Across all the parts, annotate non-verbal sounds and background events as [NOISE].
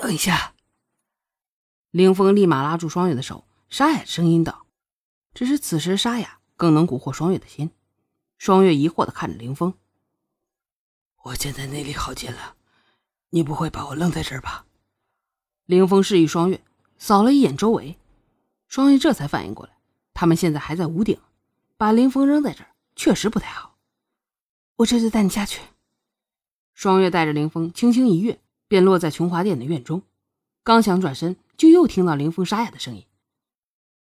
等一下。凌风立马拉住双月的手，沙哑声音道：“只是此时沙哑更能蛊惑双月的心。”双月疑惑的看着凌风：“我现在内力耗尽了，你不会把我扔在这儿吧？”凌风示意双月扫了一眼周围，双月这才反应过来，他们现在还在屋顶，把凌风扔在这儿确实不太好。我这就带你下去。双月带着凌风轻轻一跃，便落在琼华殿的院中。刚想转身，就又听到凌风沙哑的声音：“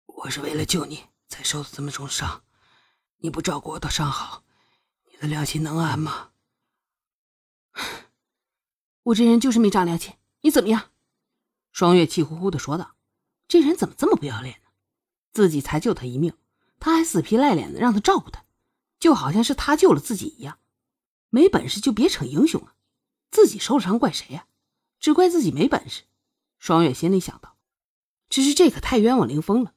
我是为了救你才受的这么重伤，你不照顾我的伤好，你的良心能安吗？” [SIGHS] 我这人就是没长良心，你怎么样？双月气呼呼的说道：“这人怎么这么不要脸呢？自己才救他一命，他还死皮赖脸的让他照顾他，就好像是他救了自己一样。”没本事就别逞英雄啊！自己受了伤怪谁呀？只怪自己没本事。双月心里想到。只是这可太冤枉凌风了。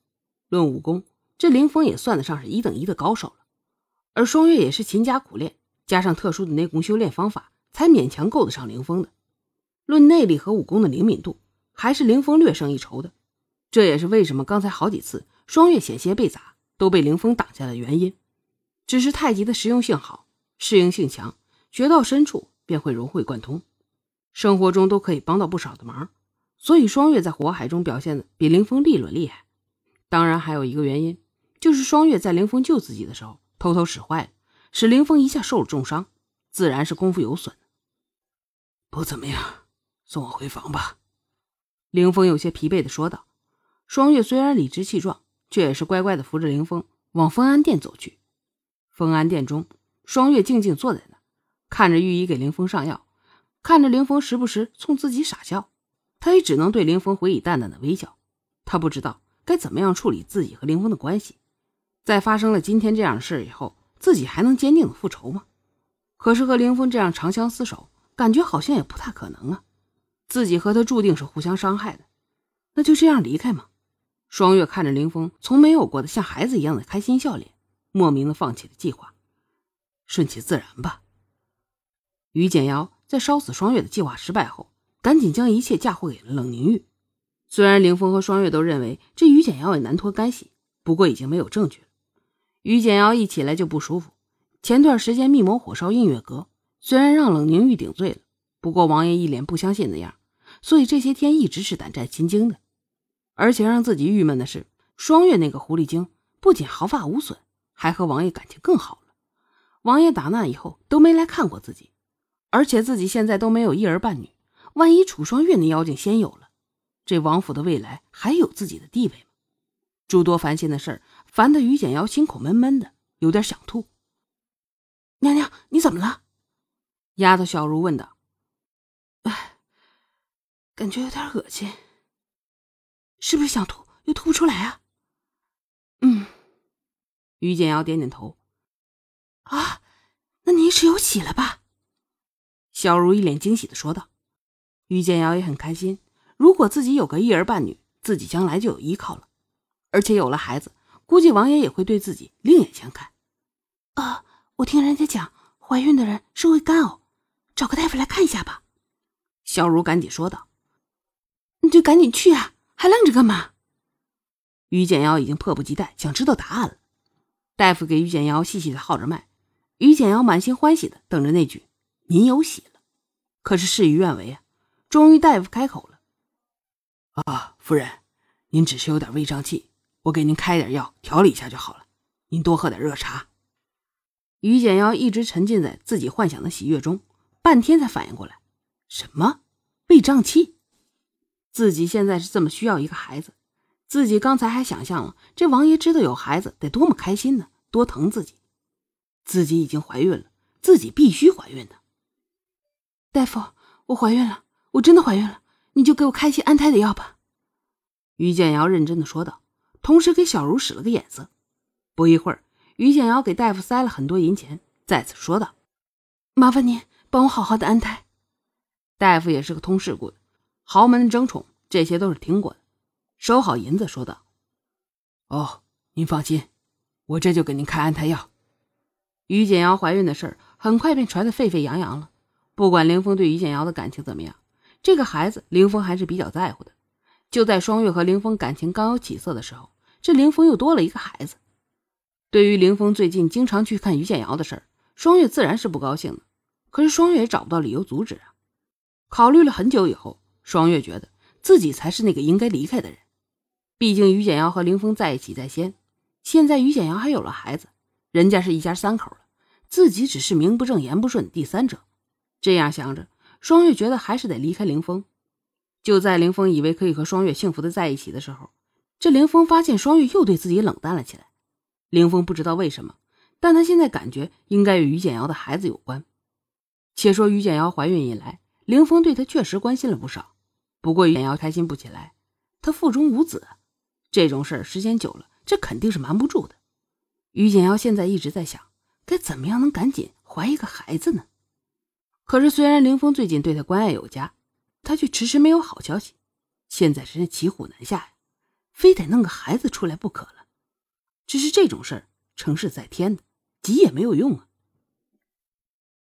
论武功，这凌风也算得上是一等一的高手了。而双月也是勤加苦练，加上特殊的内功修炼方法，才勉强够得上凌风的。论内力和武功的灵敏度，还是凌风略胜一筹的。这也是为什么刚才好几次双月险些被砸，都被凌风挡下的原因。只是太极的实用性好，适应性强。学到深处便会融会贯通，生活中都可以帮到不少的忙，所以双月在火海中表现的比凌风利落厉害。当然还有一个原因，就是双月在凌风救自己的时候偷偷使坏了，使凌风一下受了重伤，自然是功夫有损。不怎么样，送我回房吧。凌风有些疲惫的说道。双月虽然理直气壮，却也是乖乖的扶着凌风往丰安殿走去。丰安殿中，双月静静坐在那。看着御医给凌风上药，看着凌风时不时冲自己傻笑，他也只能对凌风回以淡淡的微笑。他不知道该怎么样处理自己和凌风的关系。在发生了今天这样的事以后，自己还能坚定的复仇吗？可是和凌风这样长相厮守，感觉好像也不太可能啊。自己和他注定是互相伤害的，那就这样离开吗？双月看着凌风从没有过的像孩子一样的开心笑脸，莫名的放弃了计划，顺其自然吧。于简瑶在烧死双月的计划失败后，赶紧将一切嫁祸给了冷凝玉。虽然凌风和双月都认为这于简瑶也难脱干系，不过已经没有证据了。于简瑶一起来就不舒服，前段时间密谋火烧映月阁，虽然让冷凝玉顶罪了，不过王爷一脸不相信的样，所以这些天一直是胆战心惊的。而且让自己郁闷的是，双月那个狐狸精不仅毫发无损，还和王爷感情更好了。王爷打那以后都没来看过自己。而且自己现在都没有一儿半女，万一楚双月那妖精先有了，这王府的未来还有自己的地位吗？诸多烦心的事儿，烦得于简瑶心口闷闷的，有点想吐。娘娘，你怎么了？丫头小茹问道。哎，感觉有点恶心，是不是想吐又吐不出来啊？嗯，于简瑶点点头。啊，那你是有喜了吧？小茹一脸惊喜的说道：“于建瑶也很开心，如果自己有个一儿半女，自己将来就有依靠了，而且有了孩子，估计王爷也会对自己另眼相看。”啊，我听人家讲，怀孕的人是会干呕，找个大夫来看一下吧。”小茹赶紧说道。“你就赶紧去啊，还愣着干嘛？”于简瑶已经迫不及待想知道答案了。大夫给于简瑶细细的号着脉，于简瑶满心欢喜的等着那句。您有喜了，可是事与愿违啊！终于大夫开口了：“啊，夫人，您只是有点胃胀气，我给您开点药调理一下就好了。您多喝点热茶。”于简瑶一直沉浸在自己幻想的喜悦中，半天才反应过来：什么胃胀气？自己现在是这么需要一个孩子，自己刚才还想象了这王爷知道有孩子得多么开心呢，多疼自己。自己已经怀孕了，自己必须怀孕的。大夫，我怀孕了，我真的怀孕了，你就给我开一些安胎的药吧。”于建瑶认真的说道，同时给小茹使了个眼色。不一会儿，于建瑶给大夫塞了很多银钱，再次说道：“麻烦您帮我好好的安胎。”大夫也是个通世故的，豪门争宠这些都是听过的，收好银子说道：“哦，您放心，我这就给您开安胎药。”于简瑶怀孕的事很快便传得沸沸扬扬了。不管凌峰对于简瑶的感情怎么样，这个孩子凌峰还是比较在乎的。就在双月和凌峰感情刚有起色的时候，这凌峰又多了一个孩子。对于凌峰最近经常去看于建瑶的事儿，双月自然是不高兴的。可是双月也找不到理由阻止啊。考虑了很久以后，双月觉得自己才是那个应该离开的人。毕竟于简瑶和凌峰在一起在先，现在于简瑶还有了孩子，人家是一家三口了，自己只是名不正言不顺的第三者。这样想着，双月觉得还是得离开凌峰。就在凌峰以为可以和双月幸福的在一起的时候，这凌峰发现双月又对自己冷淡了起来。凌峰不知道为什么，但他现在感觉应该与于简瑶的孩子有关。且说于简瑶怀孕以来，凌峰对她确实关心了不少。不过于简瑶开心不起来，她腹中无子，这种事时间久了，这肯定是瞒不住的。于简瑶现在一直在想，该怎么样能赶紧怀一个孩子呢？可是虽然林峰最近对他关爱有加，他却迟迟没有好消息。现在真是骑虎难下呀，非得弄个孩子出来不可了。只是这种事儿，成事在天的，急也没有用啊。